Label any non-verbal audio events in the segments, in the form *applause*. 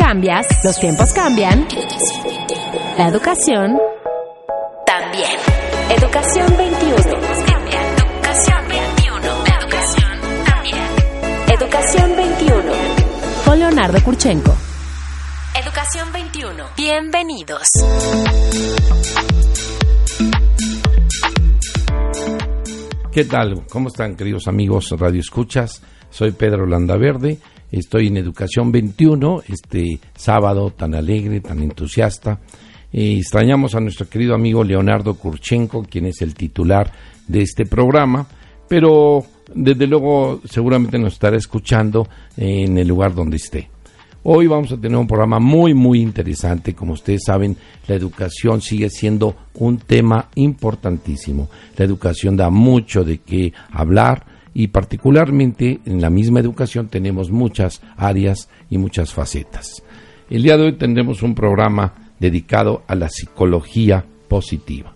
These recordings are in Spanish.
cambias, los tiempos cambian. La educación también. Educación 21. Educación 21. Educación también. Educación 21. Con Leonardo Kurchenko. Educación 21. Bienvenidos. ¿Qué tal? ¿Cómo están, queridos amigos Radio Escuchas? Soy Pedro Landaverde, estoy en Educación 21, este sábado tan alegre, tan entusiasta. Y extrañamos a nuestro querido amigo Leonardo Kurchenko, quien es el titular de este programa, pero desde luego seguramente nos estará escuchando en el lugar donde esté. Hoy vamos a tener un programa muy, muy interesante. Como ustedes saben, la educación sigue siendo un tema importantísimo. La educación da mucho de qué hablar y particularmente en la misma educación tenemos muchas áreas y muchas facetas. El día de hoy tendremos un programa dedicado a la psicología positiva.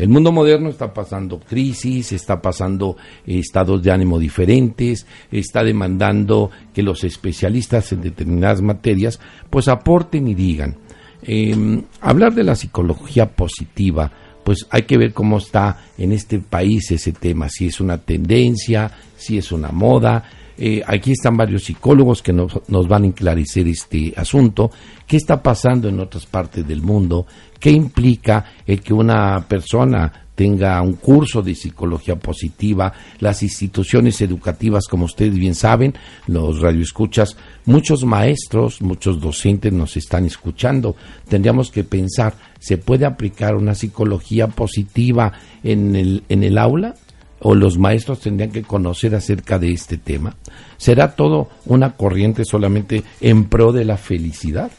El mundo moderno está pasando crisis, está pasando eh, estados de ánimo diferentes, está demandando que los especialistas en determinadas materias pues aporten y digan. Em, hablar de la psicología positiva, pues hay que ver cómo está en este país ese tema, si es una tendencia, si es una moda. Eh, aquí están varios psicólogos que nos, nos van a enclarecer este asunto, qué está pasando en otras partes del mundo, ¿Qué implica el que una persona tenga un curso de psicología positiva, las instituciones educativas, como ustedes bien saben, los radioescuchas, muchos maestros, muchos docentes nos están escuchando. Tendríamos que pensar, ¿se puede aplicar una psicología positiva en el, en el aula? ¿O los maestros tendrían que conocer acerca de este tema? ¿Será todo una corriente solamente en pro de la felicidad?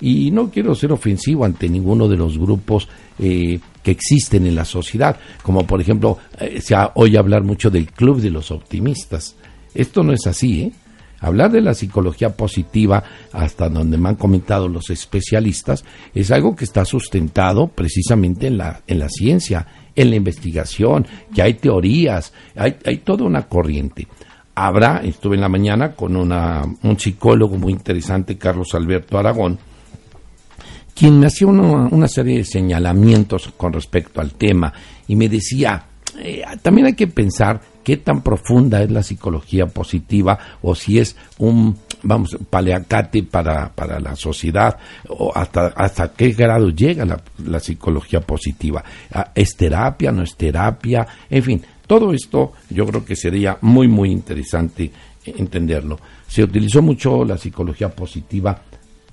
Y no quiero ser ofensivo ante ninguno de los grupos eh, que existen en la sociedad, como por ejemplo, eh, se oye hablar mucho del club de los optimistas. Esto no es así, ¿eh? Hablar de la psicología positiva, hasta donde me han comentado los especialistas, es algo que está sustentado precisamente en la, en la ciencia, en la investigación, que hay teorías, hay, hay toda una corriente. Habrá, estuve en la mañana con una, un psicólogo muy interesante, Carlos Alberto Aragón, quien me hacía una, serie de señalamientos con respecto al tema y me decía, eh, también hay que pensar qué tan profunda es la psicología positiva o si es un, vamos, paleacate para, para la sociedad o hasta, hasta qué grado llega la, la psicología positiva. Ah, ¿Es terapia, no es terapia? En fin, todo esto yo creo que sería muy, muy interesante entenderlo. Se utilizó mucho la psicología positiva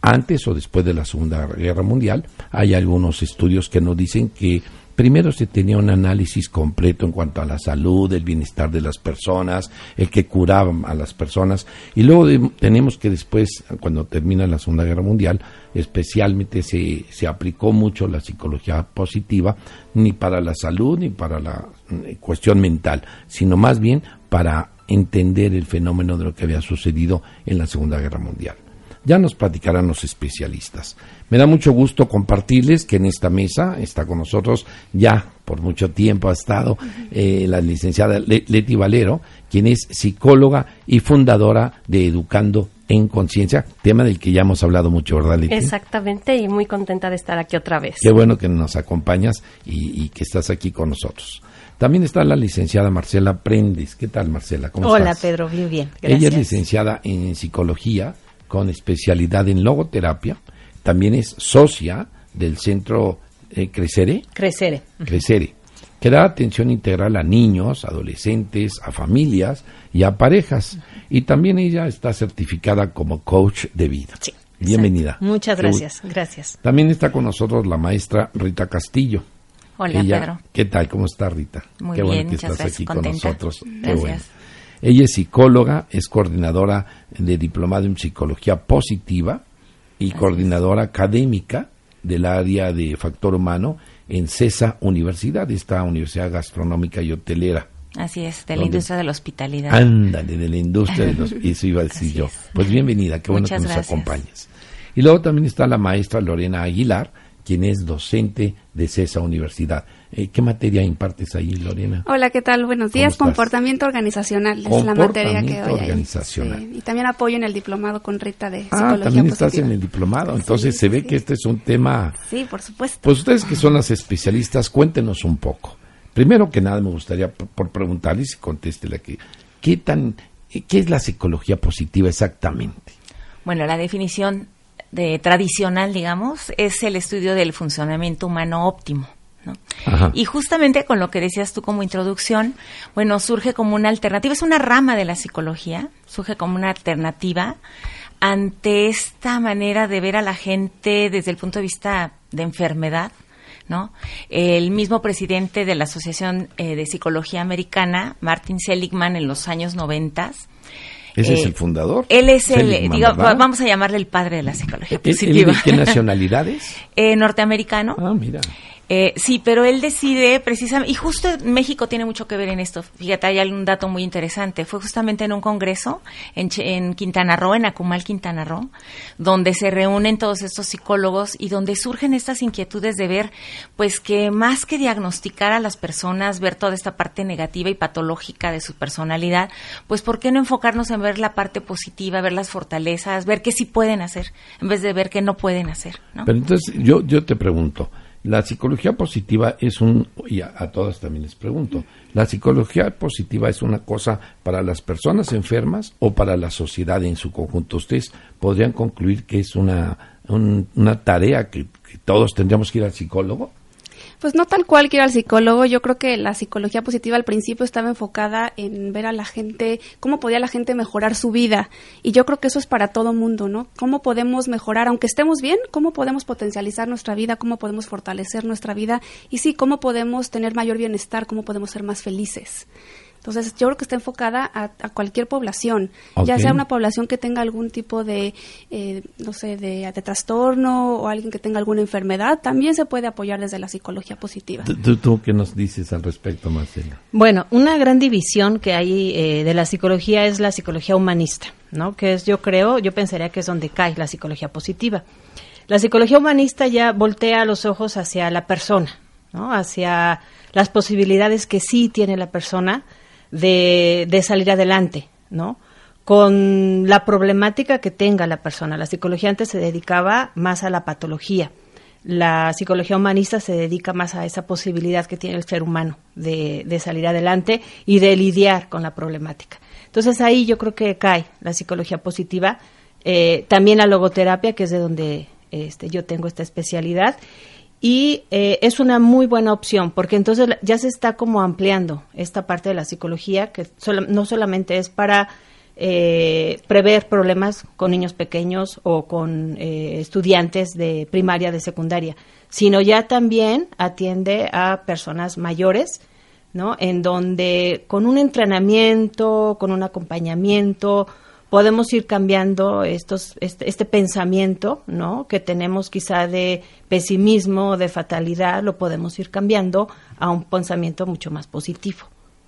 antes o después de la Segunda Guerra Mundial. Hay algunos estudios que nos dicen que primero se tenía un análisis completo en cuanto a la salud, el bienestar de las personas, el que curaba a las personas, y luego tenemos que después, cuando termina la Segunda Guerra Mundial, especialmente se, se aplicó mucho la psicología positiva, ni para la salud ni para la eh, cuestión mental, sino más bien para entender el fenómeno de lo que había sucedido en la Segunda Guerra Mundial. Ya nos platicarán los especialistas. Me da mucho gusto compartirles que en esta mesa está con nosotros, ya por mucho tiempo ha estado eh, la licenciada Leti Valero, quien es psicóloga y fundadora de Educando en Conciencia, tema del que ya hemos hablado mucho, ¿verdad, Leti? Exactamente, y muy contenta de estar aquí otra vez. Qué bueno que nos acompañas y, que estás aquí con nosotros. También está la licenciada Marcela Prendes. ¿Qué tal, Marcela? ¿Cómo Hola, Pedro, bien, bien. Ella es licenciada en psicología con especialidad en logoterapia. También es socia del centro eh, Crecere. Crecere. Crecere, que da atención integral a niños, adolescentes, a familias y a parejas. Y también ella está certificada como coach de vida. Sí. Bienvenida. Muchas gracias, gracias. También está con nosotros la maestra Rita Castillo. Hola, Pedro. ¿Qué tal? ¿Cómo está Rita? Muy Qué bueno que estás aquí con nosotros. Gracias. Ella es psicóloga, es coordinadora de diplomado en psicología positiva y coordinadora académica del área de factor humano en CESA Universidad, esta Universidad Gastronómica y Hotelera. Así es, de la industria de la hospitalidad. Ándale, de la industria de los... *laughs* Eso iba a decir yo. Pues bienvenida, qué bueno que nos acompañes. Y luego también está la maestra Lorena Aguilar, quien es docente de CESA Universidad. Eh, ¿Qué materia impartes ahí, Lorena? Hola, ¿qué tal? Buenos días. Comportamiento organizacional es la materia que doy organizacional. Y también apoyo en el diplomado con Rita de ah, Psicología también estás en el diplomado. Entonces se ve que este es un tema... Sí, por supuesto. Pues ustedes que son las especialistas, cuéntenos un poco. Primero que nada me gustaría por, preguntarles y contéstele aquí. ¿Qué, tan, ¿Qué es la psicología positiva exactamente? Bueno, la definición de tradicional, digamos, es el estudio del funcionamiento humano óptimo. Y justamente con lo que decías tú como introducción, bueno, surge como una alternativa, es una rama de la psicología, surge como una alternativa ante esta manera de ver a la gente desde el punto de vista de enfermedad, ¿no? El mismo presidente de la Asociación eh, de Psicología Americana, Martin Seligman, en los años noventas, ¿Ese es el fundador? Él es el, vamos a llamarle el padre de la psicología positiva. ¿Qué nacionalidades? *laughs* eh, norteamericano. Ah, mira. Eh, sí, pero él decide precisamente, y justo México tiene mucho que ver en esto. Fíjate, hay un dato muy interesante. Fue justamente en un congreso en, en Quintana Roo, en Acumal, Quintana Roo, donde se reúnen todos estos psicólogos y donde surgen estas inquietudes de ver, pues que más que diagnosticar a las personas, ver toda esta parte negativa y patológica de su personalidad, pues ¿por qué no enfocarnos en ver la parte positiva, ver las fortalezas, ver qué sí pueden hacer, en vez de ver qué no pueden hacer? Pero entonces yo, yo te pregunto, la psicología positiva es un, y a, todas también les pregunto, ¿la psicología positiva es una cosa para las personas enfermas o para la sociedad en su conjunto? ¿Ustedes podrían concluir que es una, una tarea que todos tendríamos que ir al psicólogo? Pues no tal cual que ir al psicólogo. Yo creo que la psicología positiva al principio estaba enfocada en ver a la gente, cómo podía la gente mejorar su vida. Y yo creo que eso es para todo mundo, ¿no? ¿Cómo podemos mejorar, aunque estemos bien, cómo podemos potencializar nuestra vida, cómo podemos fortalecer nuestra vida y sí, cómo podemos tener mayor bienestar, cómo podemos ser más felices. Entonces, yo creo que está enfocada a, cualquier población, ya sea una población que tenga algún tipo de, eh, no sé, de, trastorno o alguien que tenga alguna enfermedad, también se puede apoyar desde la psicología positiva. ¿Tú, qué nos dices al respecto, Marcela? Bueno, una gran división que hay eh, de la psicología es la psicología humanista, ¿no? Que es, yo creo, yo pensaría que es donde cae la psicología positiva. La psicología humanista ya voltea los ojos hacia la persona, ¿no? Hacia las posibilidades que sí tiene la persona, de, de salir adelante, ¿no? Con la problemática que tenga la persona. La psicología antes se dedicaba más a la patología. La psicología humanista se dedica más a esa posibilidad que tiene el ser humano de, de salir adelante y de lidiar con la problemática. Entonces ahí yo creo que cae la psicología positiva, eh, también la logoterapia, que es de donde este, yo tengo esta especialidad, y eh, es una muy buena opción porque entonces ya se está como ampliando esta parte de la psicología que no solamente es para eh, prever problemas con niños pequeños o con eh, estudiantes de primaria, de secundaria, sino ya también atiende a personas mayores, ¿no? En donde con un entrenamiento, con un acompañamiento, podemos ir cambiando estos, este, este, pensamiento, ¿no? Que tenemos quizá de pesimismo, de fatalidad, lo podemos ir cambiando a un pensamiento mucho más positivo.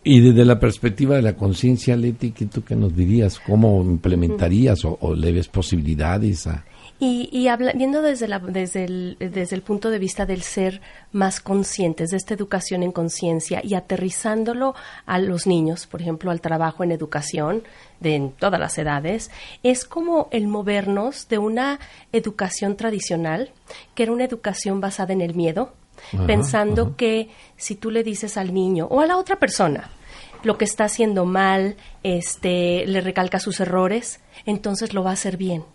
Y desde la perspectiva de la conciencia, Leti, ¿tú qué nos dirías? ¿Cómo implementarías o, o posibilidades a, y, y viendo desde, la, desde, el, desde el punto de vista del ser más conscientes, de esta educación en conciencia y aterrizándolo a los niños, por ejemplo, al trabajo en educación de en todas las edades, es como el movernos de una educación tradicional, que era una educación basada en el miedo, pensando que si tú le dices al niño o a la otra persona, lo que está haciendo mal, este, le recalca sus errores, entonces lo va a hacer bien.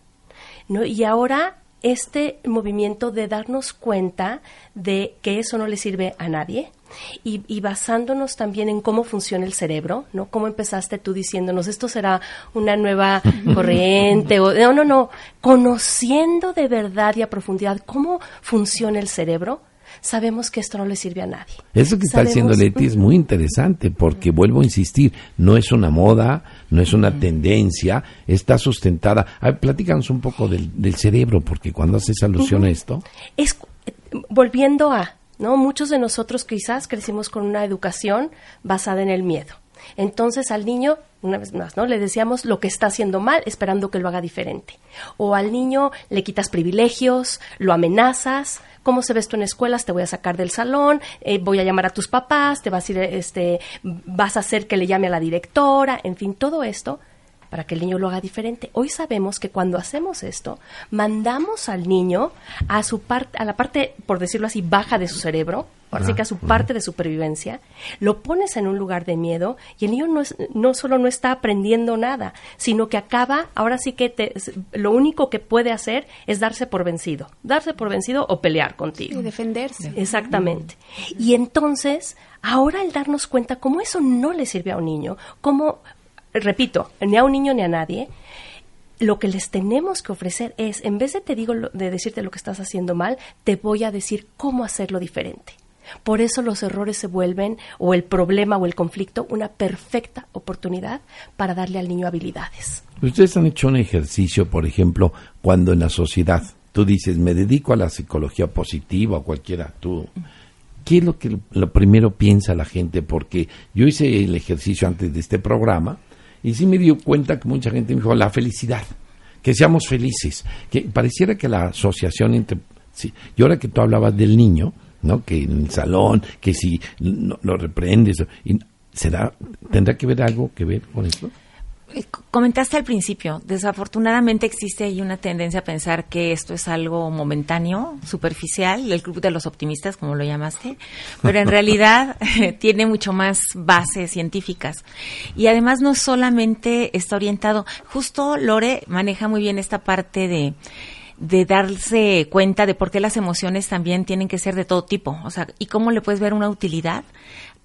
¿No? Y ahora este movimiento de darnos cuenta de que eso no le sirve a nadie y, basándonos también en cómo funciona el cerebro, ¿no? Cómo empezaste tú diciéndonos esto será una nueva *laughs* corriente o no, no, no, conociendo de verdad y a profundidad cómo funciona el cerebro, sabemos que esto no le sirve a nadie. Eso que está diciendo Leti es muy interesante porque vuelvo a insistir, no es una moda, no es una tendencia, está sustentada. A platícanos un poco del, cerebro porque cuando haces alusión a esto... Es, volviendo a, ¿no? Muchos de nosotros quizás crecimos con una educación basada en el miedo. Entonces al niño una vez más, ¿no? Le decíamos lo que está haciendo mal esperando que lo haga diferente. O al niño le quitas privilegios, lo amenazas, ¿cómo se ves tú en escuelas? Te voy a sacar del salón, eh, voy a llamar a tus papás, te vas a ir, este, vas a hacer que le llame a la directora, en fin, todo esto para que el niño lo haga diferente. Hoy sabemos que cuando hacemos esto, mandamos al niño a su parte, a la parte, por decirlo así, baja de su cerebro, así que a su parte de supervivencia, lo pones en un lugar de miedo y el niño no, es, no solo no está aprendiendo nada, sino que acaba, ahora sí que te, lo único que puede hacer es darse por vencido, darse por vencido o pelear contigo. Y defenderse. Exactamente. Y entonces, ahora el darnos cuenta cómo eso no le sirve a un niño, cómo repito, ni a un niño ni a nadie, lo que les tenemos que ofrecer es, en vez de te digo de decirte lo que estás haciendo mal, te voy a decir cómo hacerlo diferente. Por eso los errores se vuelven, o el problema o el conflicto, una perfecta oportunidad para darle al niño habilidades. Ustedes han hecho un ejercicio, por ejemplo, cuando en la sociedad tú dices, me dedico a la psicología positiva o cualquiera, tú, ¿qué es lo que lo primero piensa la gente? Porque yo hice el ejercicio antes de este programa y sí me dio cuenta que mucha gente me dijo, la felicidad, que seamos felices, que pareciera que la asociación entre... Sí, y ahora que tú hablabas del niño, ¿no? Que en el salón, que si lo reprendes, y, ¿será, ¿tendrá que ver algo que ver con esto? Eh, comentaste al principio, desafortunadamente existe ahí una tendencia a pensar que esto es algo momentáneo, superficial, el club de los optimistas, como lo llamaste, pero en *laughs* realidad tiene mucho más bases científicas. Y además no solamente está orientado, justo Lore maneja muy bien esta parte de de darse cuenta de por qué las emociones también tienen que ser de todo tipo, o sea, y cómo le puedes ver una utilidad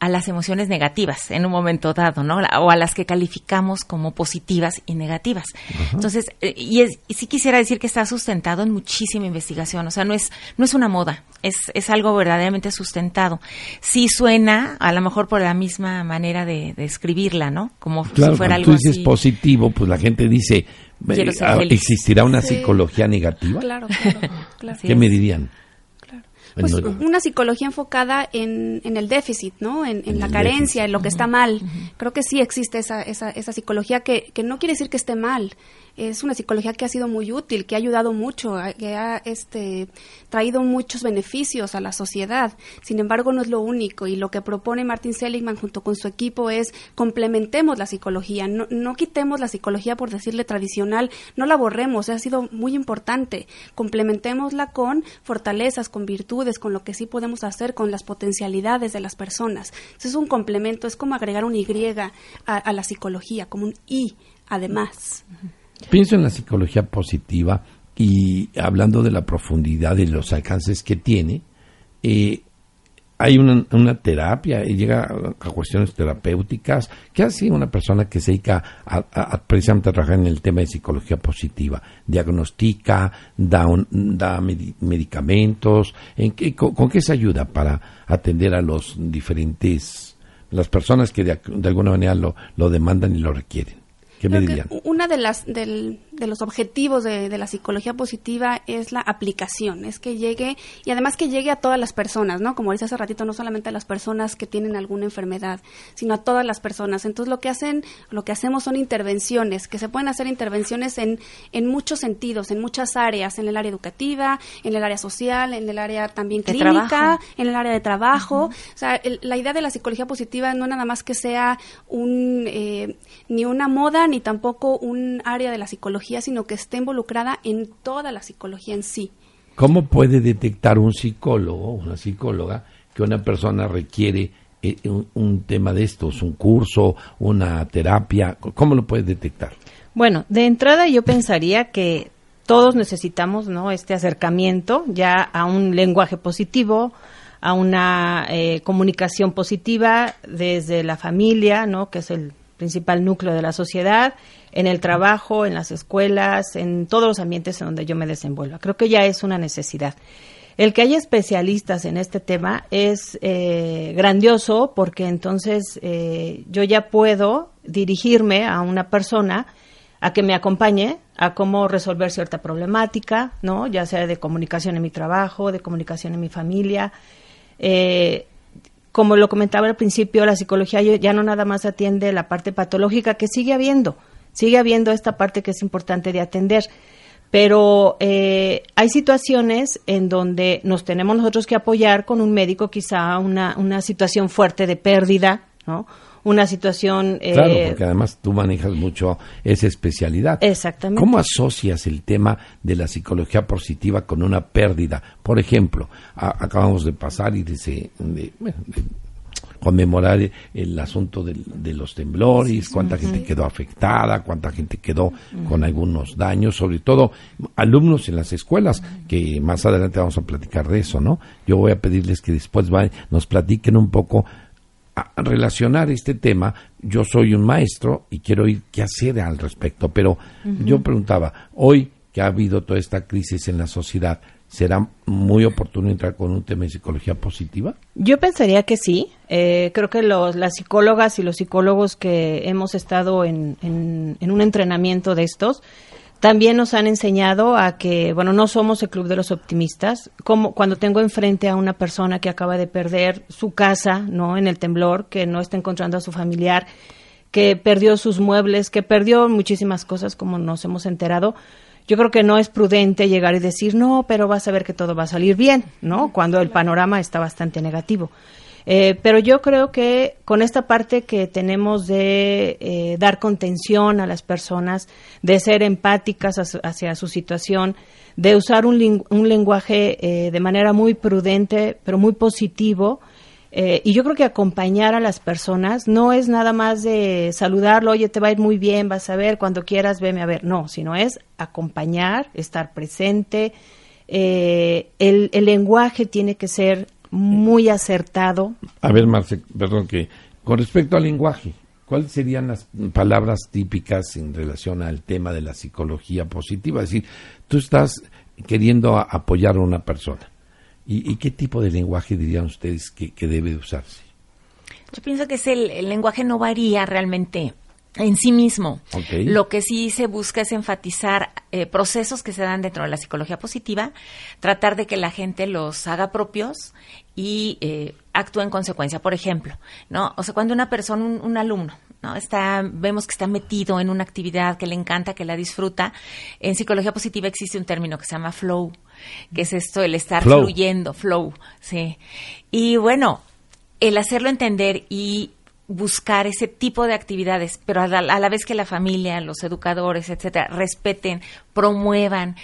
a las emociones negativas en un momento dado, ¿no? O a las que calificamos como positivas y negativas. Entonces, eh, y, es, y, sí quisiera decir que está sustentado en muchísima investigación, o sea, no es, no es una moda, es, es algo verdaderamente sustentado. Sí suena, a lo mejor por la misma manera de, escribirla, ¿no? Como si fuera algo tú dices positivo, pues la gente dice, ah, ¿existirá una psicología negativa? Claro, claro. claro. ¿Qué me dirían? Pues una psicología enfocada en, en el déficit, ¿no? En, en, la carencia, en lo que está mal. Creo que sí existe esa, esa, esa psicología que, que no quiere decir que esté mal, es una psicología que ha sido muy útil, que ha ayudado mucho, que ha este, traído muchos beneficios a la sociedad. Sin embargo, no es lo único y lo que propone Martin Seligman junto con su equipo es complementemos la psicología, no, no quitemos la psicología por decirle tradicional, no la borremos, ha sido muy importante. Complementémosla con fortalezas, con virtudes, con lo que sí podemos hacer, con las potencialidades de las personas. es un complemento, es como agregar un Y a, la psicología, como un I además. Pienso en la psicología positiva y hablando de la profundidad y los alcances que tiene, eh, hay una, una, terapia y llega a, cuestiones terapéuticas. ¿Qué hace una persona que se dedica a, precisamente a trabajar en el tema de psicología positiva? ¿Diagnostica? ¿Da, da medicamentos? ¿En qué, con, qué se ayuda para atender a los diferentes, las personas que de, de alguna manera lo, lo demandan y lo requieren? ¿Qué me dirían? Una de las del, de los objetivos de, la psicología positiva es la aplicación, es que llegue y además que llegue a todas las personas, ¿no? Como dice hace ratito, no solamente a las personas que tienen alguna enfermedad, sino a todas las personas. Entonces lo que hacen, lo que hacemos son intervenciones, que se pueden hacer intervenciones en, en muchos sentidos, en muchas áreas, en el área educativa, en el área social, en el área también clínica, en el área de trabajo. O sea, la idea de la psicología positiva no nada más que sea un eh, ni una moda ni tampoco un área de la psicología sino que esté involucrada en toda la psicología en sí. ¿Cómo puede detectar un psicólogo, una psicóloga, que una persona requiere eh, un, tema de estos, un curso, una terapia? ¿Cómo lo puede detectar? Bueno, de entrada yo pensaría que todos necesitamos ¿no? este acercamiento ya a un lenguaje positivo, a una eh, comunicación positiva desde la familia, ¿no? que es el principal núcleo de la sociedad, en el trabajo, en las escuelas, en todos los ambientes en donde yo me desenvuelva. Creo que ya es una necesidad. El que haya especialistas en este tema es eh, grandioso porque entonces eh, yo ya puedo dirigirme a una persona a que me acompañe a cómo resolver cierta problemática, ¿no? Ya sea de comunicación en mi trabajo, de comunicación en mi familia. Eh, como lo comentaba al principio, la psicología ya no nada más atiende la parte patológica, que sigue habiendo, sigue habiendo esta parte que es importante de atender. Pero eh, hay situaciones en donde nos tenemos nosotros que apoyar con un médico, quizá una, una situación fuerte de pérdida, ¿no? Una situación... Eh, claro, porque además tú manejas mucho esa especialidad. Exactamente. ¿Cómo asocias el tema de la psicología positiva con una pérdida? Por ejemplo, acabamos de pasar y dice, de, conmemorar el asunto de los temblores, cuánta gente quedó afectada, cuánta gente quedó con algunos daños, sobre todo alumnos en las escuelas, que más adelante vamos a platicar de eso, ¿no? Yo voy a pedirles que después nos platiquen un poco a relacionar este tema, yo soy un maestro y quiero oír qué hacer al respecto, pero yo preguntaba, hoy que ha habido toda esta crisis en la sociedad, ¿será muy oportuno entrar con un tema de psicología positiva? Yo pensaría que sí. Eh, creo que los, las psicólogas y los psicólogos que hemos estado en, en, un entrenamiento de estos, también nos han enseñado a que, bueno, no somos el club de los optimistas. Como cuando tengo enfrente a una persona que acaba de perder su casa, ¿no? En el temblor, que no está encontrando a su familiar, que perdió sus muebles, que perdió muchísimas cosas, como nos hemos enterado yo creo que no es prudente llegar y decir, no, pero vas a ver que todo va a salir bien, ¿no? Cuando el panorama está bastante negativo. Eh, pero yo creo que con esta parte que tenemos de eh, dar contención a las personas, de ser empáticas hacia su situación, de usar un, un lenguaje eh, de manera muy prudente, pero muy positivo, eh, y yo creo que acompañar a las personas no es nada más de saludarlo, oye, te va a ir muy bien, vas a ver, cuando quieras, veme a ver. No, sino es acompañar, estar presente. Eh, el, lenguaje tiene que ser muy acertado. A ver, Marce, perdón, que con respecto al lenguaje, ¿cuáles serían las palabras típicas en relación al tema de la psicología positiva? Es decir, tú estás queriendo apoyar a una persona ¿Y, qué tipo de lenguaje dirían ustedes que, debe usarse? Yo pienso que es el, lenguaje no varía realmente en sí mismo. Lo que sí se busca es enfatizar eh, procesos que se dan dentro de la psicología positiva, tratar de que la gente los haga propios y eh, actúe en consecuencia. Por ejemplo, ¿no? O sea, cuando una persona, un, alumno, ¿no? Está, vemos que está metido en una actividad que le encanta, que la disfruta, en psicología positiva existe un término que se llama flow que es esto, el estar fluyendo, flow, sí. Y bueno, el hacerlo entender y buscar ese tipo de actividades, pero a la, vez que la familia, los educadores, etcétera, respeten, promuevan,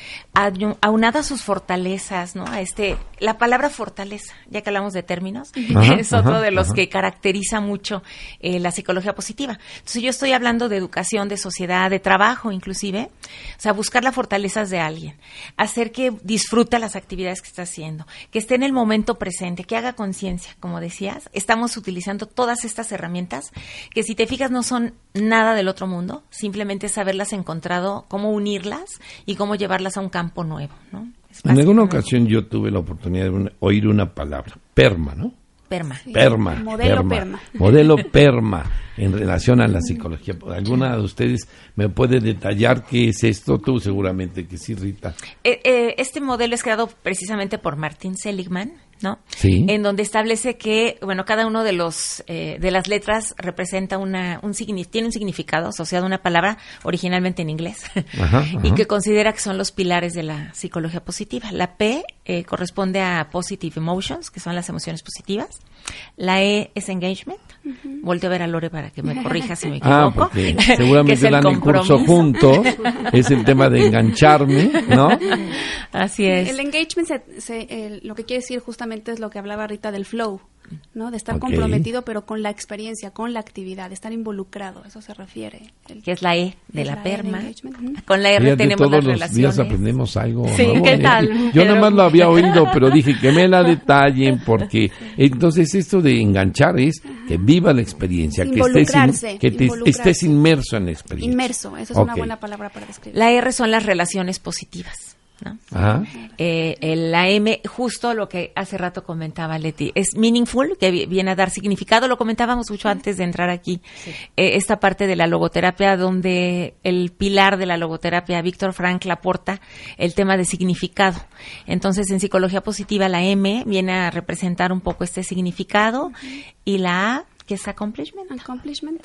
aunada sus fortalezas, ¿no? A este, la palabra fortaleza, ya que hablamos de términos, *laughs* es otro de los que caracteriza mucho eh, la psicología positiva. Entonces yo estoy hablando de educación, de sociedad, de trabajo, inclusive, o sea, buscar las fortalezas de alguien, hacer que disfruta las actividades que está haciendo, que esté en el momento presente, que haga conciencia, como decías, estamos utilizando todas estas herramientas que si te fijas no son nada del otro mundo, simplemente es haberlas encontrado, cómo unirlas y cómo llevarlas a un campo nuevo, ¿no? En alguna ocasión yo tuve la oportunidad de oír una palabra, perma, ¿no? Perma. Perma. Modelo perma. Modelo *laughs* perma en relación a la psicología. ¿Alguna de ustedes me puede detallar qué es esto? Tú seguramente que sí, Rita. Eh, eh, este modelo es creado precisamente por Martin Seligman, ¿no? Sí. En donde establece que, bueno, cada uno de los eh, de las letras representa una un tiene un significado asociado a una palabra originalmente en inglés *laughs* y que considera que son los pilares de la psicología positiva. La P eh, corresponde a positive emotions, que son las emociones positivas. La E es engagement. Volteo a ver a Lore para que me corrija si me *laughs* ah, equivoco. Ah, *laughs* seguramente dan el curso juntos. *laughs* es el tema de engancharme, ¿no? Así es. El engagement, se, lo que quiere decir justamente es lo que hablaba Rita del flow. ¿No? De estar comprometido, pero con la experiencia, con la actividad, de estar involucrado, eso se refiere. que es la E de la, PERMA. con la R tenemos todos los días aprendemos algo. Sí, ¿qué tal? Yo nada más lo había *laughs* oído, pero dije que me la detallen, porque entonces esto de enganchar es que viva la experiencia, que, estés, que estés inmerso en la experiencia. Inmerso, esa es una buena palabra para describir. La R son las relaciones positivas. ¿No? Ajá. Eh, el- la M, justo lo que hace rato comentaba Leti, es meaningful, que vi- viene a dar significado, lo comentábamos mucho antes de entrar aquí, Eh, esta parte de la logoterapia donde el pilar de la logoterapia, Víctor Frank, aporta el tema de significado. Entonces, en psicología positiva, la M viene a representar un poco este significado y la A, que es accomplishment. Accomplishment.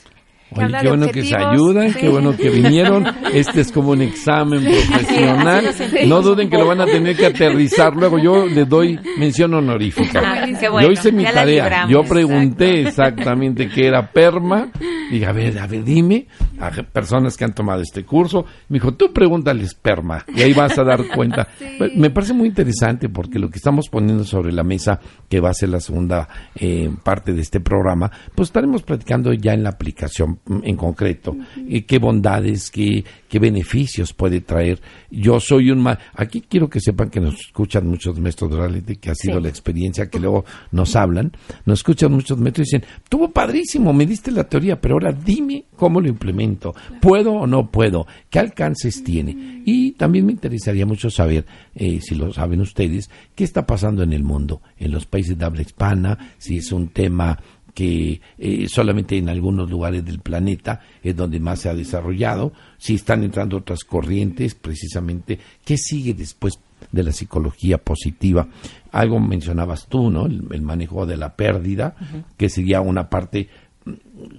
Oye, qué bueno que se ayudan, sí. qué bueno que vinieron. Este es como un examen profesional. No duden que lo van a tener que aterrizar. Luego yo les doy mención honorífica. Ah, bueno, yo hice mi tarea. libramos, yo pregunté exacto. exactamente qué era PERMA. Dije, a ver, a ver, dime. A personas que han tomado este curso. Me dijo, tú pregúntales PERMA. Y ahí vas a dar cuenta. *laughs* Pues, Me parece muy interesante porque lo que estamos poniendo sobre la mesa, que va a ser la segunda eh, parte de este programa, pues estaremos platicando ya en la aplicación en concreto. eh, qué bondades, qué, qué beneficios puede traer. Yo soy un... ma- Aquí quiero que sepan que nos escuchan muchos maestros de reality, que ha sido Sí. la experiencia que luego nos hablan. Nos escuchan muchos maestros y dicen, tuvo padrísimo, me diste la teoría, pero ahora dime cómo lo implemento. ¿Puedo o no puedo? ¿Qué alcances tiene? Y también me interesaría mucho saber, eh, si lo saben ustedes, qué está pasando en el mundo, en los países de habla hispana, si es un tema que eh, solamente en algunos lugares del planeta es donde más se ha desarrollado, si están entrando otras corrientes, precisamente, ¿qué sigue después de la psicología positiva? Algo mencionabas tú, ¿no? El, el manejo de la pérdida, que sería una parte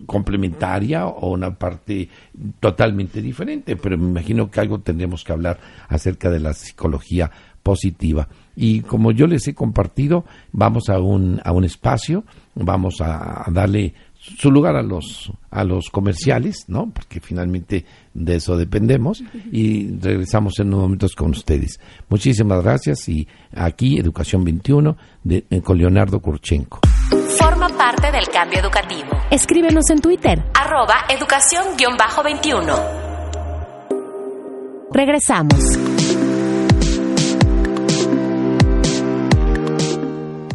complementaria o una parte totalmente diferente, pero me imagino que algo tendremos que hablar acerca de la psicología positiva. Y como yo les he compartido, vamos a un, a un espacio, vamos a, darle su lugar a los a los comerciales, ¿no? Porque finalmente de eso dependemos y regresamos en unos momentos con ustedes. Muchísimas gracias y aquí Educación 21 de, eh, con Leonardo Kurchenko. Forma parte del cambio educativo. Escríbenos en Twitter. Arroba educación-21. Regresamos.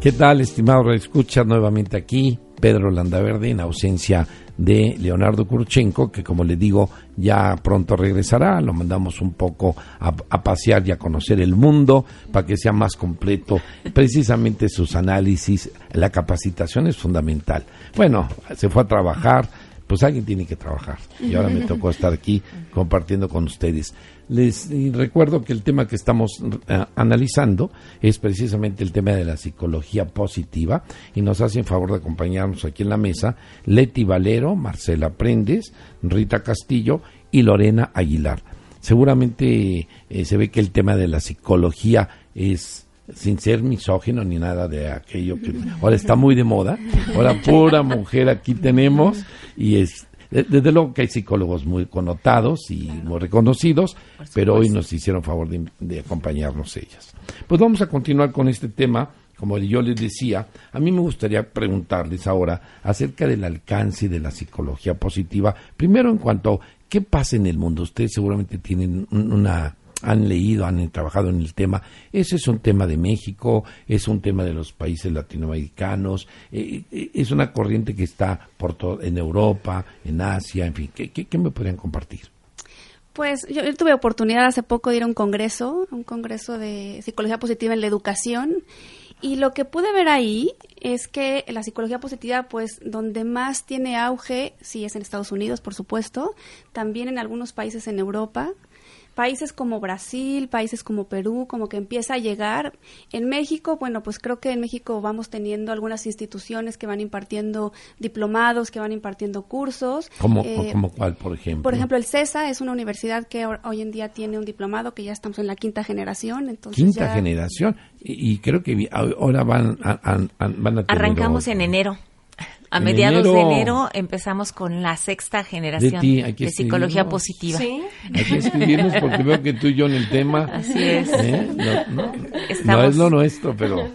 ¿Qué tal, estimado escucha nuevamente aquí? Pedro Landaverde, en ausencia de Leonardo Kurchenko, que como le digo, ya pronto regresará. Lo mandamos un poco a, a pasear y a conocer el mundo para que sea más completo. Precisamente sus análisis, la capacitación es fundamental. Bueno, se fue a trabajar, pues alguien tiene que trabajar. Y ahora me tocó estar aquí compartiendo con ustedes. Les recuerdo que el tema que estamos eh, analizando es precisamente el tema de la psicología positiva y nos hacen favor de acompañarnos aquí en la mesa Leti Valero, Marcela Prendes, Rita Castillo y Lorena Aguilar. Seguramente eh, se ve que el tema de la psicología es sin ser misógino ni nada de aquello que ahora está muy de moda. Ahora pura mujer aquí tenemos y es de- desde luego que hay psicólogos muy connotados y muy reconocidos, pero hoy nos hicieron favor de, de acompañarnos ellas. Pues vamos a continuar con este tema. Como yo les decía, a mí me gustaría preguntarles ahora acerca del alcance de la psicología positiva. Primero, en cuanto a qué pasa en el mundo. Ustedes seguramente tienen un- una han leído, han trabajado en el tema. Ese es un tema de México, es un tema de los países latinoamericanos, eh, eh, es una corriente que está por todo, en Europa, en Asia, en fin. ¿Qué, qué, me podrían compartir? Pues yo, yo tuve oportunidad hace poco de ir a un congreso, un congreso de psicología positiva en la educación, y lo que pude ver ahí es que la psicología positiva, pues donde más tiene auge, sí es en Estados Unidos, por supuesto, también en algunos países en Europa, países como Brasil, países como Perú, como que empieza a llegar. En México, bueno, pues creo que en México vamos teniendo algunas instituciones que van impartiendo diplomados, que van impartiendo cursos. ¿Cómo, Eh, como cuál, por ejemplo? por ejemplo, el CESA es una universidad que hoy en día tiene un diplomado que ya estamos en la quinta generación. Entonces Quinta ya- generación. Y, y creo que ahora van a, a- a- van a tener Arrancamos otro. en enero. A En mediados enero. de enero empezamos con la sexta generación hay que de psicología positiva. Sí. Hay que escribirnos porque veo que tú y yo en el tema. Así es. ¿eh? No, no- no Estamos- es lo nuestro, pero.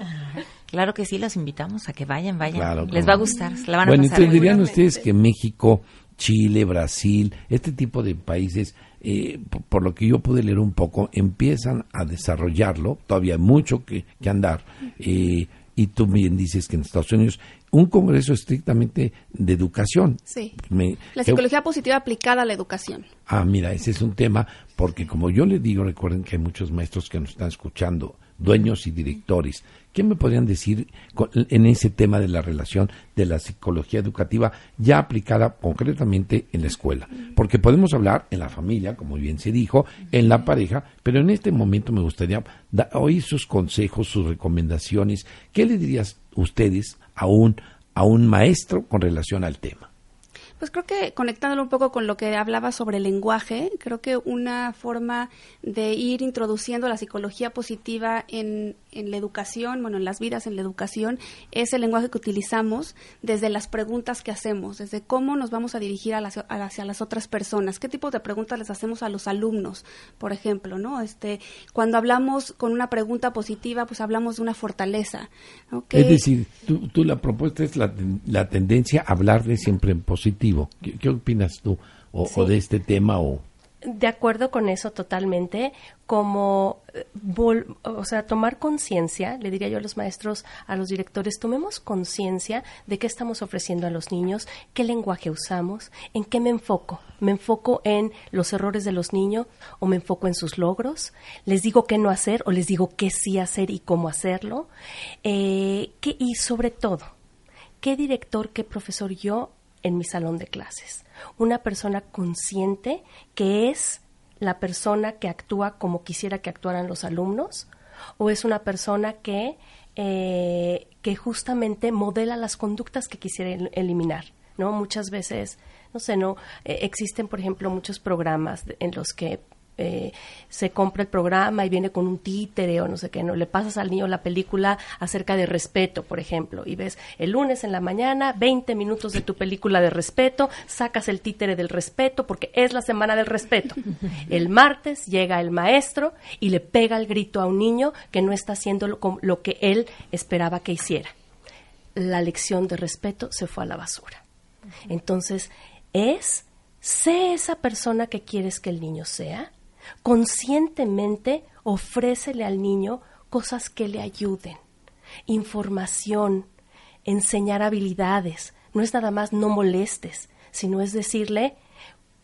Claro que sí, los invitamos a que vayan, vayan. Claro, Les va a no. gustar, se la van bueno, a pasar entonces muy dirían bien. ustedes que México, Chile, Brasil, este tipo de países, eh, por, por lo que yo pude leer un poco, empiezan a desarrollarlo, todavía hay mucho que, que andar, eh, y tú bien dices que en Estados Unidos un congreso estrictamente de educación. Sí. la psicología positiva aplicada a la educación. Ah, mira, ese es un tema, porque como yo le digo, recuerden que hay muchos maestros que nos están escuchando, dueños y directores. ¿Qué me podrían decir en ese tema de la relación de la psicología educativa ya aplicada concretamente en la escuela? Porque podemos hablar en la familia, como bien se dijo, en la pareja, pero en este momento me gustaría oír sus consejos, sus recomendaciones. ¿Qué le dirías ustedes a un, a un maestro con relación al tema? Pues creo que conectándolo un poco con lo que hablaba sobre el lenguaje, creo que una forma de ir introduciendo la psicología positiva en, en la educación, bueno, en las vidas, en la educación, es el lenguaje que utilizamos desde las preguntas que hacemos, desde cómo nos vamos a dirigir a las, hacia las otras personas, qué tipo de preguntas les hacemos a los alumnos, por ejemplo, ¿no? Este, cuando hablamos con una pregunta positiva, pues hablamos de una fortaleza. Es decir, tú, la propuesta es la, la tendencia a hablar de siempre en positivo ¿Qué, opinas tú o, de este tema o de acuerdo con eso totalmente, como, eh, o sea, tomar conciencia, le diría yo a los maestros, a los directores, tomemos conciencia de qué estamos ofreciendo a los niños, qué lenguaje usamos, en qué me enfoco. ¿Me enfoco en los errores de los niños o me enfoco en sus logros? ¿Les digo qué no hacer o les digo qué sí hacer y cómo hacerlo? Eh, y sobre todo, ¿qué director, qué profesor yo en mi salón de clases. Una persona consciente que es la persona que actúa como quisiera que actuaran los alumnos o es una persona que, eh, que justamente modela las conductas que quisiera eliminar. ¿no? Muchas veces, no sé, no eh, existen, por ejemplo, muchos programas en los que eh, se compra el programa y viene con un títere o no sé qué, no le pasas al niño la película acerca de respeto, por ejemplo, y ves el lunes en la mañana 20 minutos de tu película de respeto, sacas el títere del respeto porque es la semana del respeto. *laughs* El martes llega el maestro y le pega el grito a un niño que no está haciendo lo, lo que él esperaba que hiciera. La lección de respeto se fue a la basura. Entonces, es, sé esa persona que quieres que el niño sea, conscientemente ofrécele al niño cosas que le ayuden, información, enseñar habilidades. No es nada más no molestes, sino es decirle,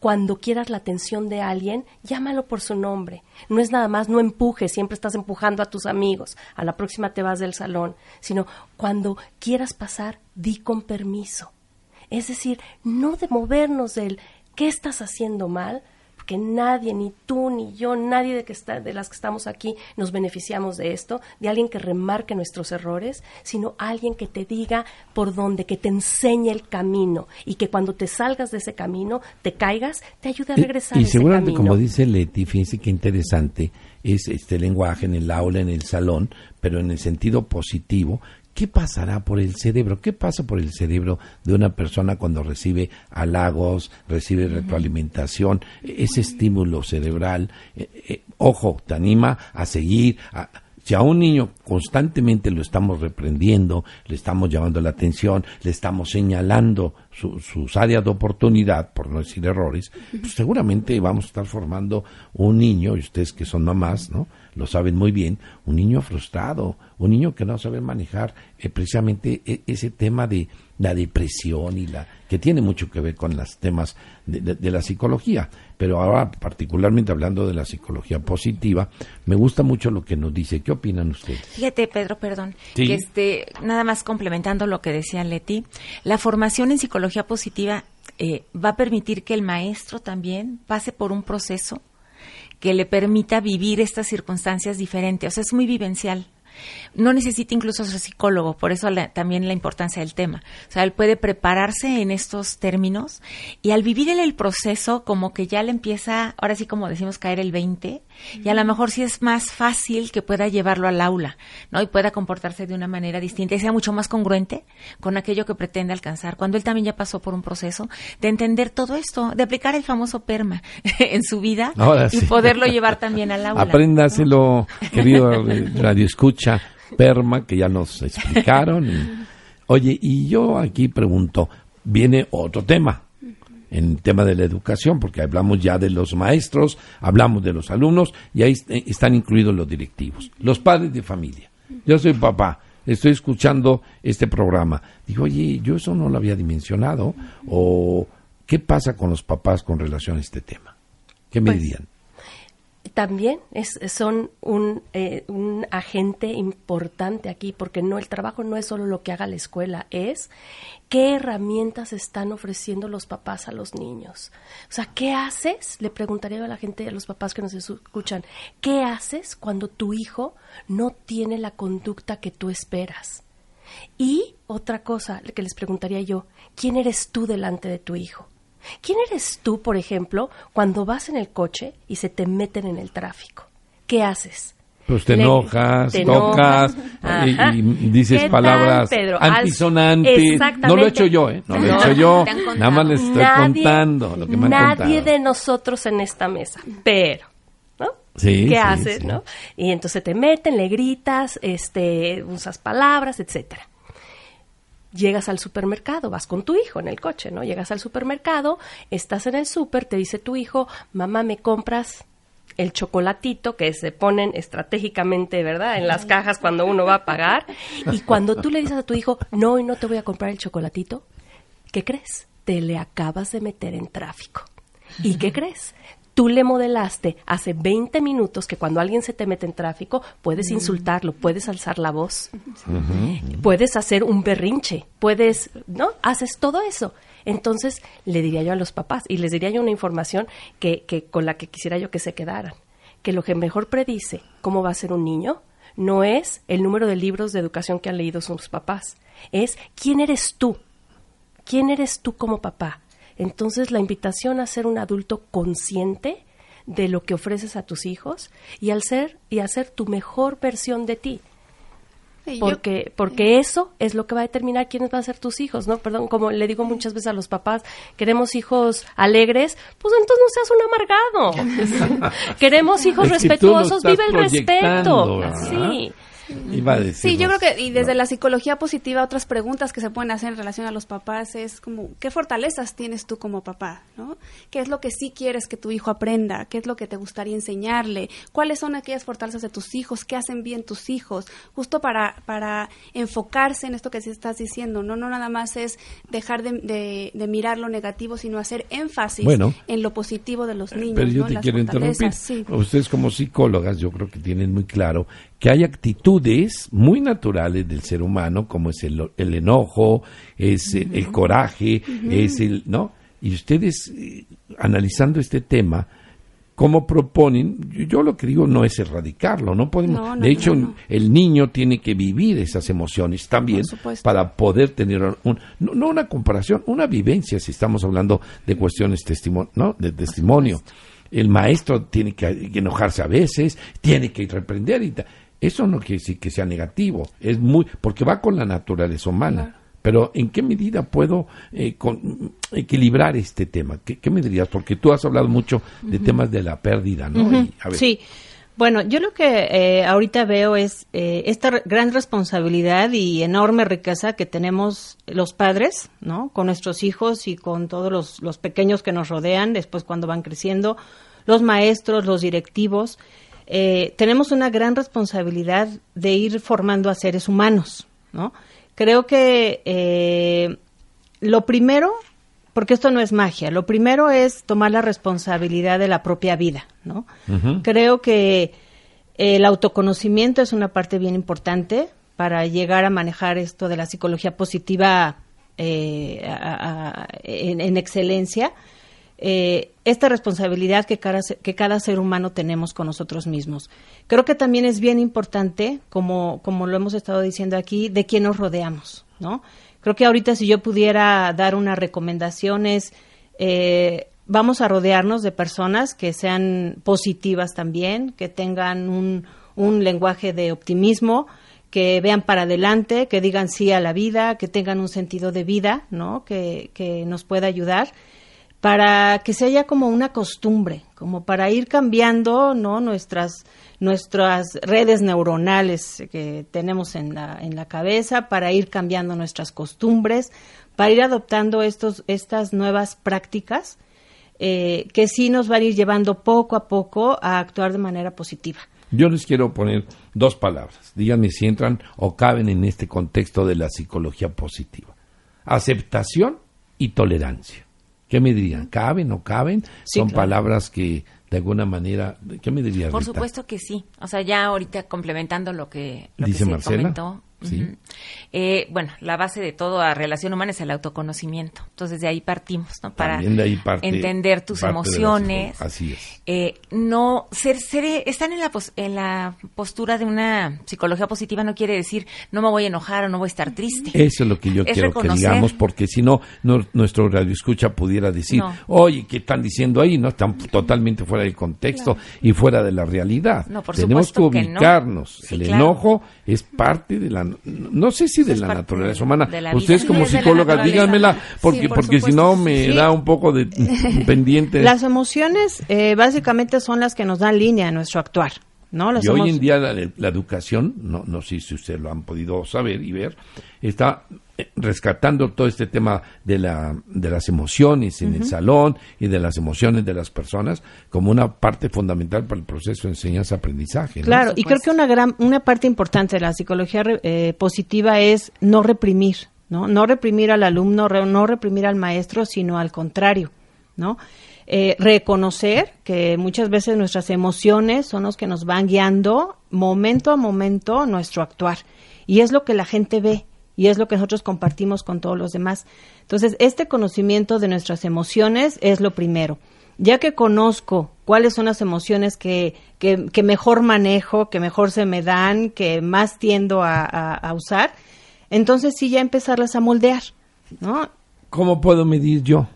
cuando quieras la atención de alguien, llámalo por su nombre. No es nada más no empujes, siempre estás empujando a tus amigos, a la próxima te vas del salón, sino cuando quieras pasar, di con permiso. Es decir, no de movernos del ¿qué estás haciendo mal? Que nadie, ni tú, ni yo, nadie de, que está, de las que estamos aquí nos beneficiamos de esto, de alguien que remarque nuestros errores, sino alguien que te diga por dónde, que te enseñe el camino y que cuando te salgas de ese camino, te caigas, te ayude a regresar. Y, y seguramente, como dice Leti, fíjense qué interesante es este lenguaje en el aula, en el salón, pero en el sentido positivo, ¿Qué pasará por el cerebro? ¿Qué pasa por el cerebro de una persona cuando recibe halagos, recibe retroalimentación, ese estímulo cerebral? Eh, eh, ojo, te anima a seguir, a, si a un niño constantemente lo estamos reprendiendo, le estamos llamando la atención, le estamos señalando sus áreas de oportunidad, por no decir errores, pues seguramente vamos a estar formando un niño, y ustedes que son mamás, ¿no? Lo saben muy bien, un niño frustrado, un niño que no sabe manejar eh, precisamente e, ese tema de la depresión y la que tiene mucho que ver con los temas de, la psicología. Pero ahora, particularmente hablando de la psicología positiva, me gusta mucho lo que nos dice. ¿Qué opinan ustedes? Fíjate, Pedro, perdón, que este, nada más complementando lo que decía Leti, la formación en psicología positiva eh, va a permitir que el maestro también pase por un proceso que le permita vivir estas circunstancias diferentes. O sea, es muy vivencial no necesita incluso ser psicólogo, por eso también la importancia del tema. O sea, él puede prepararse en estos términos y al vivir el proceso como que ya le empieza, ahora sí como decimos, caer el 20 y a lo mejor sí es más fácil que pueda llevarlo al aula, ¿no? Y pueda comportarse de una manera distinta y sea mucho más congruente con aquello que pretende alcanzar. Cuando él también ya pasó por un proceso de entender todo esto, de aplicar el famoso PERMA *laughs* en su vida y poderlo llevar también al aula. Apréndaselo, querido *laughs* Radio Escucha PERMA, que ya nos explicaron. oye, y yo aquí pregunto, viene otro tema, en tema de la educación, porque hablamos ya de los maestros, hablamos de los alumnos y ahí están incluidos los directivos, los padres de familia. Yo soy papá, estoy escuchando este programa. Digo, oye, yo eso no lo había dimensionado. O, ¿qué pasa con los papás con relación a este tema? ¿Qué me Pues, dirían? También es, son un, eh, un agente importante aquí, porque no el trabajo no es solo lo que haga la escuela, es qué herramientas están ofreciendo los papás a los niños. O sea, ¿qué haces? Le preguntaría a la gente, a los papás que nos escuchan, ¿qué haces cuando tu hijo no tiene la conducta que tú esperas? Y otra cosa que les preguntaría yo, ¿quién eres tú delante de tu hijo? ¿Quién eres tú, por ejemplo, cuando vas en el coche y se te meten en el tráfico? ¿Qué haces? Pues te enojas, te tocas enojas. y, dices ¿Qué tal, palabras antisonantes. No lo he hecho yo, ¿eh? No lo he hecho yo. Nada más les estoy Nadie- contando lo que me han nadie contado. de nosotros en esta mesa, pero, ¿no? Sí, ¿Qué sí, haces, sí. no? Y entonces te meten, le gritas, este, usas palabras, etcétera. Llegas al supermercado, vas con tu hijo en el coche, ¿no? Llegas al supermercado, estás en el súper, te dice tu hijo, mamá, ¿me compras el chocolatito que se ponen estratégicamente, ¿verdad? En las cajas cuando uno va a pagar. Y cuando tú le dices a tu hijo, no, y no te voy a comprar el chocolatito, ¿qué crees? Te le acabas de meter en tráfico. ¿Y qué crees? Tú le modelaste hace 20 minutos que cuando alguien se te mete en tráfico, puedes insultarlo, puedes alzar la voz, puedes hacer un berrinche, puedes, ¿no? Haces todo eso. Entonces, le diría yo a los papás, y les diría yo una información que, que con la que quisiera yo que se quedaran, que lo que mejor predice cómo va a ser un niño no es el número de libros de educación que han leído sus papás, es quién eres tú, quién eres tú como papá. Entonces, la invitación a ser un adulto consciente de lo que ofreces a tus hijos y al ser y a ser tu mejor versión de ti. Sí, yo- Porque, porque eso es lo que va a determinar quiénes van a ser tus hijos, ¿no? Perdón, como le digo muchas veces a los papás, queremos hijos alegres, pues entonces no seas un amargado. *laughs* queremos hijos Es que respetuosos, vive el respeto. ¿verdad? Sí. Iba a decir. Sí, yo creo que, y desde la psicología positiva, otras preguntas que se pueden hacer en relación a los papás es como, ¿qué fortalezas tienes tú como papá? ¿no? ¿Qué es lo que sí quieres que tu hijo aprenda? ¿Qué es lo que te gustaría enseñarle? ¿Cuáles son aquellas fortalezas de tus hijos? ¿Qué hacen bien tus hijos? Justo para, para enfocarse en esto que se estás diciendo, ¿no? No nada más es dejar de, de- de mirar lo negativo, sino hacer énfasis Bueno. en lo positivo de los niños, Pero yo ¿no? te Las quiero interrumpir. sí. Ustedes como psicólogas yo creo que tienen muy claro que hay actitudes muy naturales del ser humano como es el, el enojo, es el, el coraje, es el, ¿no? Y ustedes eh, analizando este tema, ¿cómo proponen? Yo, yo lo que digo no es erradicarlo, no podemos. No, no, de hecho, no, el niño tiene que vivir esas emociones también para poder tener un, no, una comparación, una vivencia, si estamos hablando de cuestiones testimonio, ¿no? de testimonio. El maestro tiene que enojarse a veces, tiene que reprender y ta- eso no quiere decir que sea negativo, es muy porque va con la naturaleza humana. Pero ¿en qué medida puedo eh, con- equilibrar este tema? ¿Qué, qué me dirías? Porque tú has hablado mucho de temas de la pérdida, ¿no? Y, a ver, Sí. Bueno, yo lo que eh, ahorita veo es eh, esta gran responsabilidad y enorme riqueza que tenemos los padres, ¿no? Con nuestros hijos y con todos los, los pequeños que nos rodean, después cuando van creciendo, los maestros, los directivos. Eh, tenemos una gran responsabilidad de ir formando a seres humanos, ¿no? Creo que eh, lo primero, porque esto no es magia, lo primero es tomar la responsabilidad de la propia vida, ¿no? Creo que el autoconocimiento es una parte bien importante para llegar a manejar esto de la psicología positiva eh, a- a- en, en excelencia. Eh, esta responsabilidad que cada, que cada ser humano tenemos con nosotros mismos. Creo que también es bien importante, como, como lo hemos estado diciendo aquí, de quién nos rodeamos, ¿no? Creo que ahorita si yo pudiera dar una recomendación es, eh, vamos a rodearnos de personas que sean positivas también, que tengan un, un lenguaje de optimismo, que vean para adelante, que digan sí a la vida, que tengan un sentido de vida, ¿no? Que, que nos pueda ayudar para que se haya como una costumbre, como para ir cambiando, ¿no? Nuestras nuestras redes neuronales que tenemos en la, en la cabeza, para ir cambiando nuestras costumbres, para ir adoptando estos estas nuevas prácticas eh, que sí nos van a ir llevando poco a poco a actuar de manera positiva. Yo les quiero poner dos palabras. Díganme si entran o caben en este contexto de la psicología positiva. Aceptación y tolerancia. ¿Qué me dirían? ¿Caben o caben? Son palabras que de alguna manera, ¿qué me dirías? Por supuesto que sí. O sea, ya ahorita complementando lo que, lo Dice que se Marcela. comentó, eh, bueno, la base de toda relación humana es el autoconocimiento. Entonces de ahí partimos, ¿no? Para También de ahí parte- entender tus parte emociones. Así es. Eh, no ser, ser están en la pos- en la postura de una psicología positiva no quiere decir no me voy a enojar o no voy a estar triste. Eso es lo que yo Es quiero que digamos, porque si no, no- nuestro radio escucha pudiera decir, No. oye, ¿qué están diciendo ahí? No están totalmente fuera del contexto y fuera de la realidad. No, por Tenemos que supuesto que no. ubicarnos. Sí, El claro. enojo es parte de la, no sé si de la naturaleza humana. la Ustedes como psicólogas, díganmela, porque, Sí, por porque si no me Sí. da un poco de *laughs* pendiente. Las emociones eh, básicamente son las que nos dan línea a nuestro actuar, ¿no? Las Y hoy en día la, la educación, no, no sé si ustedes lo han podido saber y ver, está rescatando todo este tema de, la, de las emociones en el salón y de las emociones de las personas como una parte fundamental para el proceso de enseñanza-aprendizaje. ¿no? Claro, y creo que una gran, una parte importante de la psicología re- eh, positiva es no reprimir, ¿no? No reprimir al alumno, re- no reprimir al maestro, sino al contrario, ¿no? Eh, reconocer que muchas veces nuestras emociones son los que nos van guiando momento a momento nuestro actuar. Y es lo que la gente ve y es lo que nosotros compartimos con todos los demás. Entonces, este conocimiento de nuestras emociones es lo primero. Ya que conozco cuáles son las emociones que, que, mejor manejo, que mejor se me dan, que más tiendo a usar, entonces sí ya empezarlas a moldear, ¿no? ¿Cómo puedo medir yo?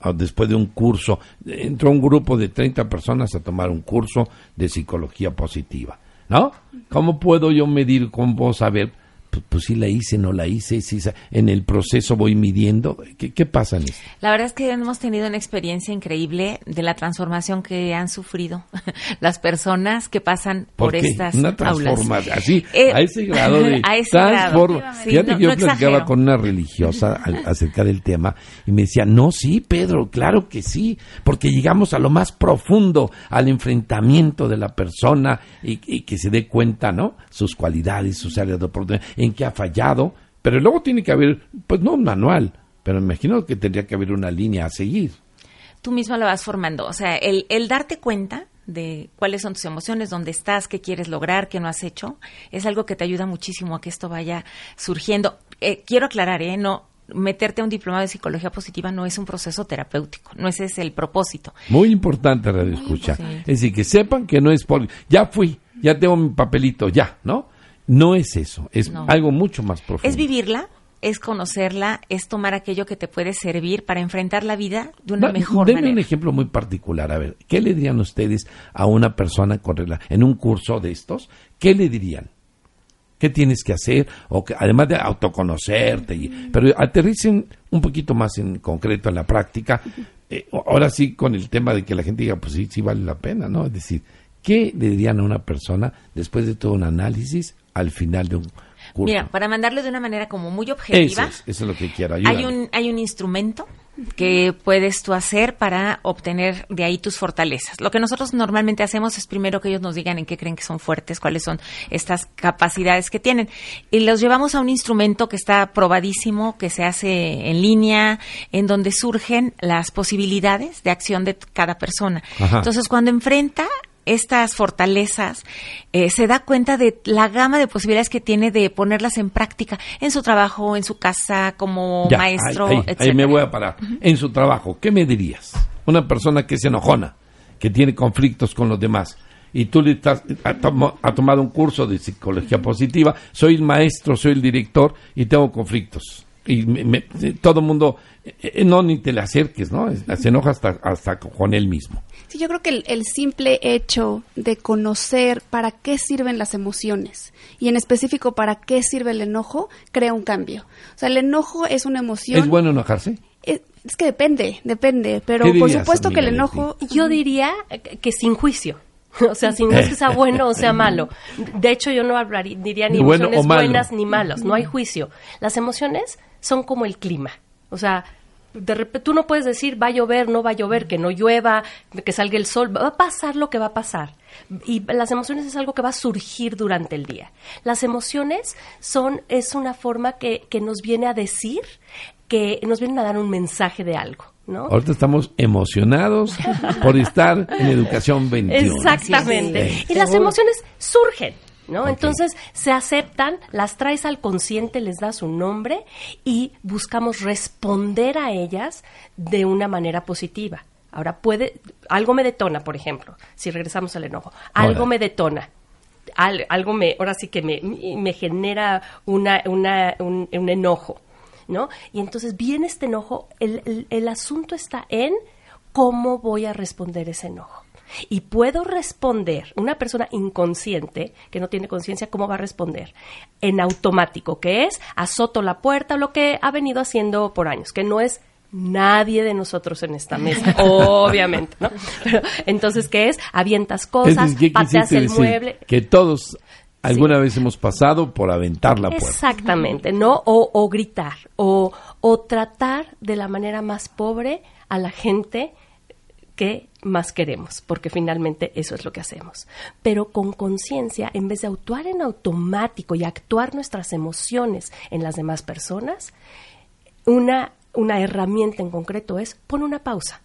Ah, Después de un curso, entró un grupo de 30 personas a tomar un curso de psicología positiva, ¿no? ¿Cómo puedo yo medir, cómo puedo saber? Pues, pues si la hice, no la hice, si sa- en el proceso voy midiendo. ¿Qué, qué pasa en esto? La verdad es que hemos tenido una experiencia increíble de la transformación que han sufrido *laughs* las personas que pasan por ¿Por estas Una transformación, así, *laughs* Eh, a ese grado de *laughs* a ese grado. transforma- Sí, Fíjate no- que yo no platicaba con una religiosa acerca del tema y me decía, no, sí, Pedro, claro que sí, porque llegamos a lo más profundo, al enfrentamiento de la persona y, y que se dé cuenta, ¿no? Sus cualidades, sus áreas de oportunidad, en qué ha fallado, pero luego tiene que haber, pues no un manual, pero me imagino que tendría que haber una línea a seguir. tú mismo lo vas formando. O sea, el, el darte cuenta de cuáles son tus emociones, dónde estás, qué quieres lograr, qué no has hecho, es algo que te ayuda muchísimo a que esto vaya surgiendo. Eh, quiero aclarar, ¿eh? No, meterte a un diplomado de psicología positiva no es un proceso terapéutico, no ese es el propósito. Muy importante, Radio Escucha. Es decir, que sepan que no es por... Ya fui, ya tengo mi papelito, ya, ¿no? No es eso, es No. algo mucho más profundo. Es vivirla, es conocerla, es tomar aquello que te puede servir para enfrentar la vida de una mejor denme un manera. ejemplo muy particular. A ver, ¿qué le dirían ustedes a una persona con en un curso de estos? ¿Qué le dirían? ¿Qué tienes que hacer? O que, además de autoconocerte. y- pero aterricen un poquito más en concreto en la práctica. Eh, ahora sí, con el tema de que la gente diga, pues sí, sí vale la pena, ¿no? Es decir, ¿qué le dirían a una persona después de todo un análisis al final de un curso? Mira, para mandarlo de una manera como muy eso, objetiva, es, eso es lo que quiero. hay ayúdame. un, hay un instrumento que puedes tú hacer para obtener de ahí tus fortalezas. Lo que nosotros normalmente hacemos es primero que ellos nos digan en qué creen que son fuertes, cuáles son estas capacidades que tienen. Y los llevamos a un instrumento que está probadísimo, que se hace en línea, en donde surgen las posibilidades de acción de cada persona. Ajá. Entonces, cuando enfrenta estas fortalezas, eh, se da cuenta de la gama de posibilidades que tiene de ponerlas en práctica en su trabajo, en su casa, como Ya, maestro, ahí, ahí- me voy a parar. En su trabajo, ¿qué me dirías? Una persona que es enojona, que tiene conflictos con los demás, y tú le estás, ha, tomo- ha tomado un curso de psicología positiva, soy el maestro, soy el director y tengo conflictos. Y me- me- todo el mundo, eh, eh, no, ni te le acerques, ¿no? Se enoja hasta, hasta con él mismo. Sí, yo creo que el, el simple hecho de conocer para qué sirven las emociones y en específico para qué sirve el enojo crea un cambio. O sea, el enojo es una emoción. ¿Es bueno enojarse? Es, es que depende, depende, pero ¿Qué por supuesto que el enojo Yo diría que sin juicio. *laughs* O sea, sin no es que sea bueno o sea malo. De hecho, yo no hablaría, diría ni bueno emociones buenas ni malas. No hay juicio. Las emociones son como el clima. O sea, de repente tú no puedes decir va a llover, no va a llover, que no llueva, que salga el sol, va a pasar lo que va a pasar. Y las emociones es algo que va a surgir durante el día. Las emociones son, es una forma que, que nos viene a decir, que nos vienen a dar un mensaje de algo. ¿No? Ahorita estamos emocionados *laughs* por estar en Educación 21. Exactamente. Y las emociones surgen. ¿No? Entonces se aceptan, las traes al consciente, les das un nombre y buscamos responder a ellas de una manera positiva. Ahora puede, algo me detona, por ejemplo, si regresamos al enojo, algo me detona. algo me, ahora sí que me, me genera una, una, un, enojo, ¿no? Y entonces viene este enojo, el, el asunto está en cómo voy a responder ese enojo. Y puedo responder, una persona inconsciente que no tiene conciencia, ¿cómo va a responder? En automático, que es azoto la puerta, lo que ha venido haciendo por años, que no es nadie de nosotros en esta mesa, *laughs* obviamente, ¿no? entonces, ¿qué es? Avientas cosas, pateas el mueble. Que todos alguna vez hemos pasado por aventar la puerta. Exactamente, ¿no? O, o gritar, o, o tratar de la manera más pobre a la gente que más queremos, porque finalmente eso es lo que hacemos. Pero con conciencia, en vez de actuar en automático y actuar nuestras emociones en las demás personas, una, una herramienta en concreto es pon una pausa.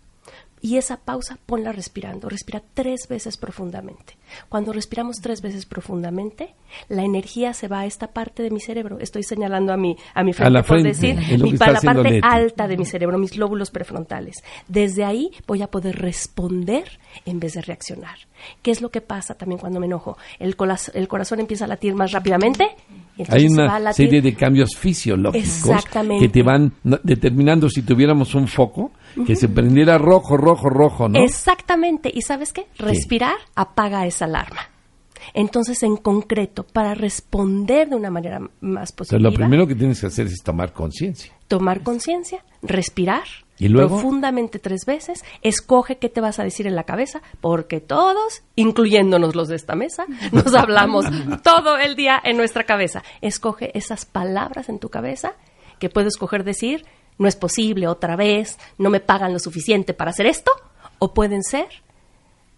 Y esa pausa ponla respirando. Respira tres veces profundamente. Cuando respiramos tres veces profundamente, la energía se va a esta parte de mi cerebro. Estoy señalando a mi, a mi frente, por decir, mi, para la parte alta de mi cerebro, mis lóbulos prefrontales. Desde ahí voy a poder responder en vez de reaccionar. ¿Qué es lo que pasa también cuando me enojo? El, el corazón empieza a latir más rápidamente. Hay una serie de cambios fisiológicos que te van determinando si tuviéramos un foco que se prendiera rojo, rojo, rojo, ¿no? Exactamente. ¿Y sabes qué? Respirar apaga alarma. Entonces, en concreto, para responder de una manera más positiva. lo primero que tienes que hacer es tomar conciencia. Tomar conciencia, respirar ¿Y profundamente tres veces, escoge qué te vas a decir en la cabeza, porque todos, incluyéndonos los de esta mesa, *laughs* nos hablamos todo el día en nuestra cabeza. Escoge esas palabras en tu cabeza que puedes escoger decir, no es posible otra vez, no me pagan lo suficiente para hacer esto, o pueden ser,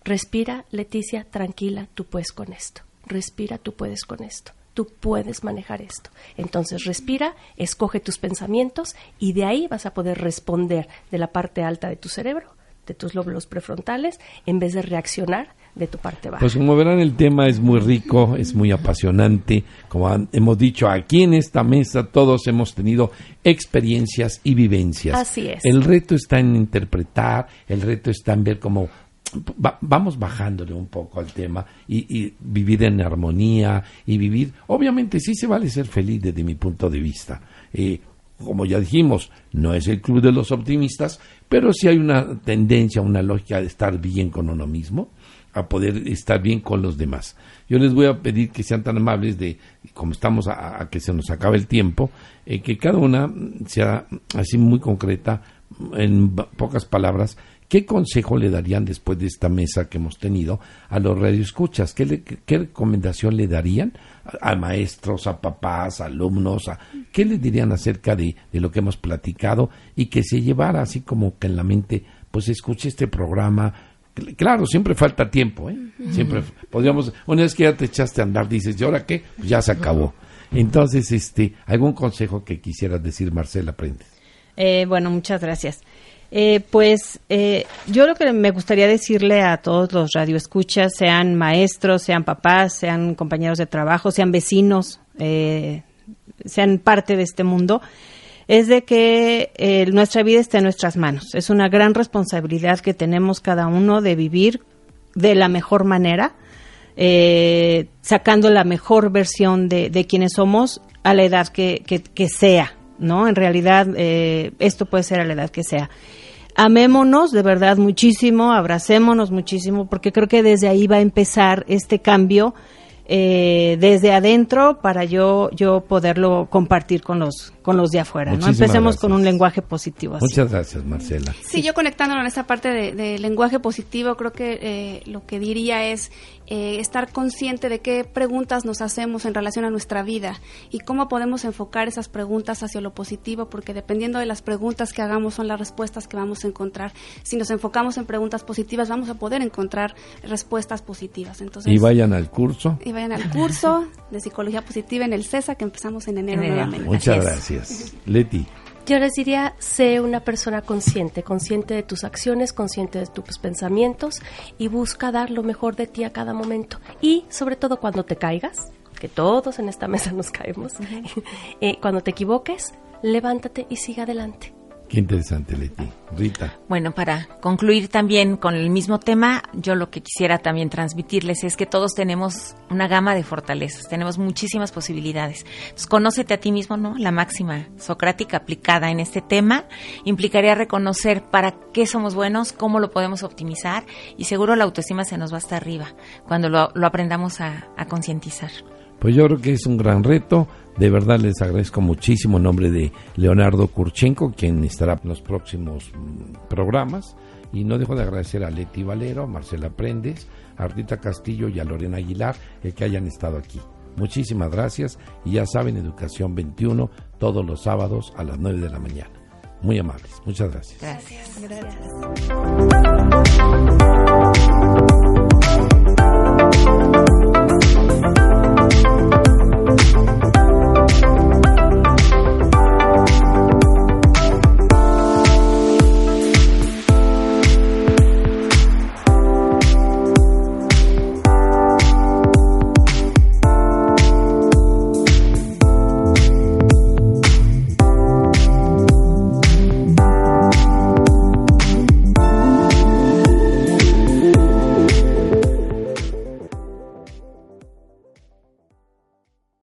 respira, Leticia, tranquila, tú puedes con esto, respira, tú puedes con esto, tú puedes manejar esto. Entonces respira, escoge tus pensamientos y de ahí vas a poder responder de la parte alta de tu cerebro, de tus lóbulos prefrontales, en vez de reaccionar de tu parte baja. Pues como verán el tema es muy rico, es muy apasionante. Como hemos dicho aquí en esta mesa todos hemos tenido experiencias y vivencias. Así es. El reto está en interpretar, el reto está en ver cómo vamos bajándole un poco al tema y, vivir en armonía y vivir, obviamente sí se vale ser feliz desde mi punto de vista. Eh, como ya dijimos, no es el club de los optimistas, pero sí hay una tendencia, una lógica de estar bien con uno mismo a poder estar bien con los demás. Yo les voy a pedir que sean tan amables de, como estamos a, que se nos acabe el tiempo, eh, que cada una sea así muy concreta, en pocas palabras, ¿qué consejo le darían después de esta mesa que hemos tenido a los radioescuchas? ¿Qué, qué recomendación le darían a, maestros, a papás, a alumnos? A, ¿Qué les dirían acerca de, de lo que hemos platicado y que se llevara así como que en la mente, pues escuche este programa, Claro, siempre falta tiempo, ¿eh? Siempre podríamos, una vez que ya te echaste a andar, dices, ¿y ahora qué? Pues ya se acabó. Entonces, este, ¿algún consejo que quisieras decir, Marcela Prendes? Eh, bueno, muchas gracias. Eh, pues eh, yo lo que me gustaría decirle a todos los radioescuchas, sean maestros, sean papás, sean compañeros de trabajo, sean vecinos, sean parte de este mundo, es de que eh, nuestra vida está en nuestras manos. Es una gran responsabilidad que tenemos cada uno de vivir de la mejor manera, eh, sacando la mejor versión de, quienes somos a la edad que, sea, ¿no? En realidad, eh, esto puede ser a la edad que sea. Amémonos de verdad muchísimo, abracémonos muchísimo, porque creo que desde ahí va a empezar este cambio eh, desde adentro para yo yo poderlo compartir con los con los de afuera. ¿no? Empecemos con un lenguaje positivo. Muchas gracias, Marcela. Sí, yo conectándolo en esta parte de, lenguaje positivo, creo que eh, lo que diría es eh, estar consciente de qué preguntas nos hacemos en relación a nuestra vida y cómo podemos enfocar esas preguntas hacia lo positivo, porque dependiendo de las preguntas que hagamos son las respuestas que vamos a encontrar. Si nos enfocamos en preguntas positivas, vamos a poder encontrar respuestas positivas. Entonces, y vayan al curso. Y vayan al curso de psicología positiva en el CESA que empezamos en enero, nuevamente. Muchas gracias. Leti. Yo les diría, sé una persona consciente, consciente de tus acciones, consciente de tus pensamientos y busca dar lo mejor de ti a cada momento. Y sobre todo cuando te caigas, que todos en esta *laughs* mesa nos caemos, eh, cuando te equivoques, levántate y siga adelante. Qué interesante, Leti. Rita. Bueno, para concluir también con el mismo tema, yo lo que quisiera también transmitirles es que todos tenemos una gama de fortalezas, tenemos muchísimas posibilidades. Entonces, conócete a ti mismo, ¿no? La máxima socrática aplicada en este tema implicaría reconocer para qué somos buenos, cómo lo podemos optimizar y seguro la autoestima se nos va hasta arriba cuando lo, aprendamos a, a concientizar. Pues yo creo que es un gran reto de verdad les agradezco muchísimo en nombre de Leonardo Kurchenko, quien estará en los próximos mm, programas. Y no dejo de agradecer a Leti Valero, a Marcela Prendes, a Ardita Castillo y a Lorena Aguilar el que hayan estado aquí. Muchísimas gracias y ya saben, Educación 21 todos los sábados a las 9 de la mañana. Muy amables. Muchas gracias. Gracias. gracias.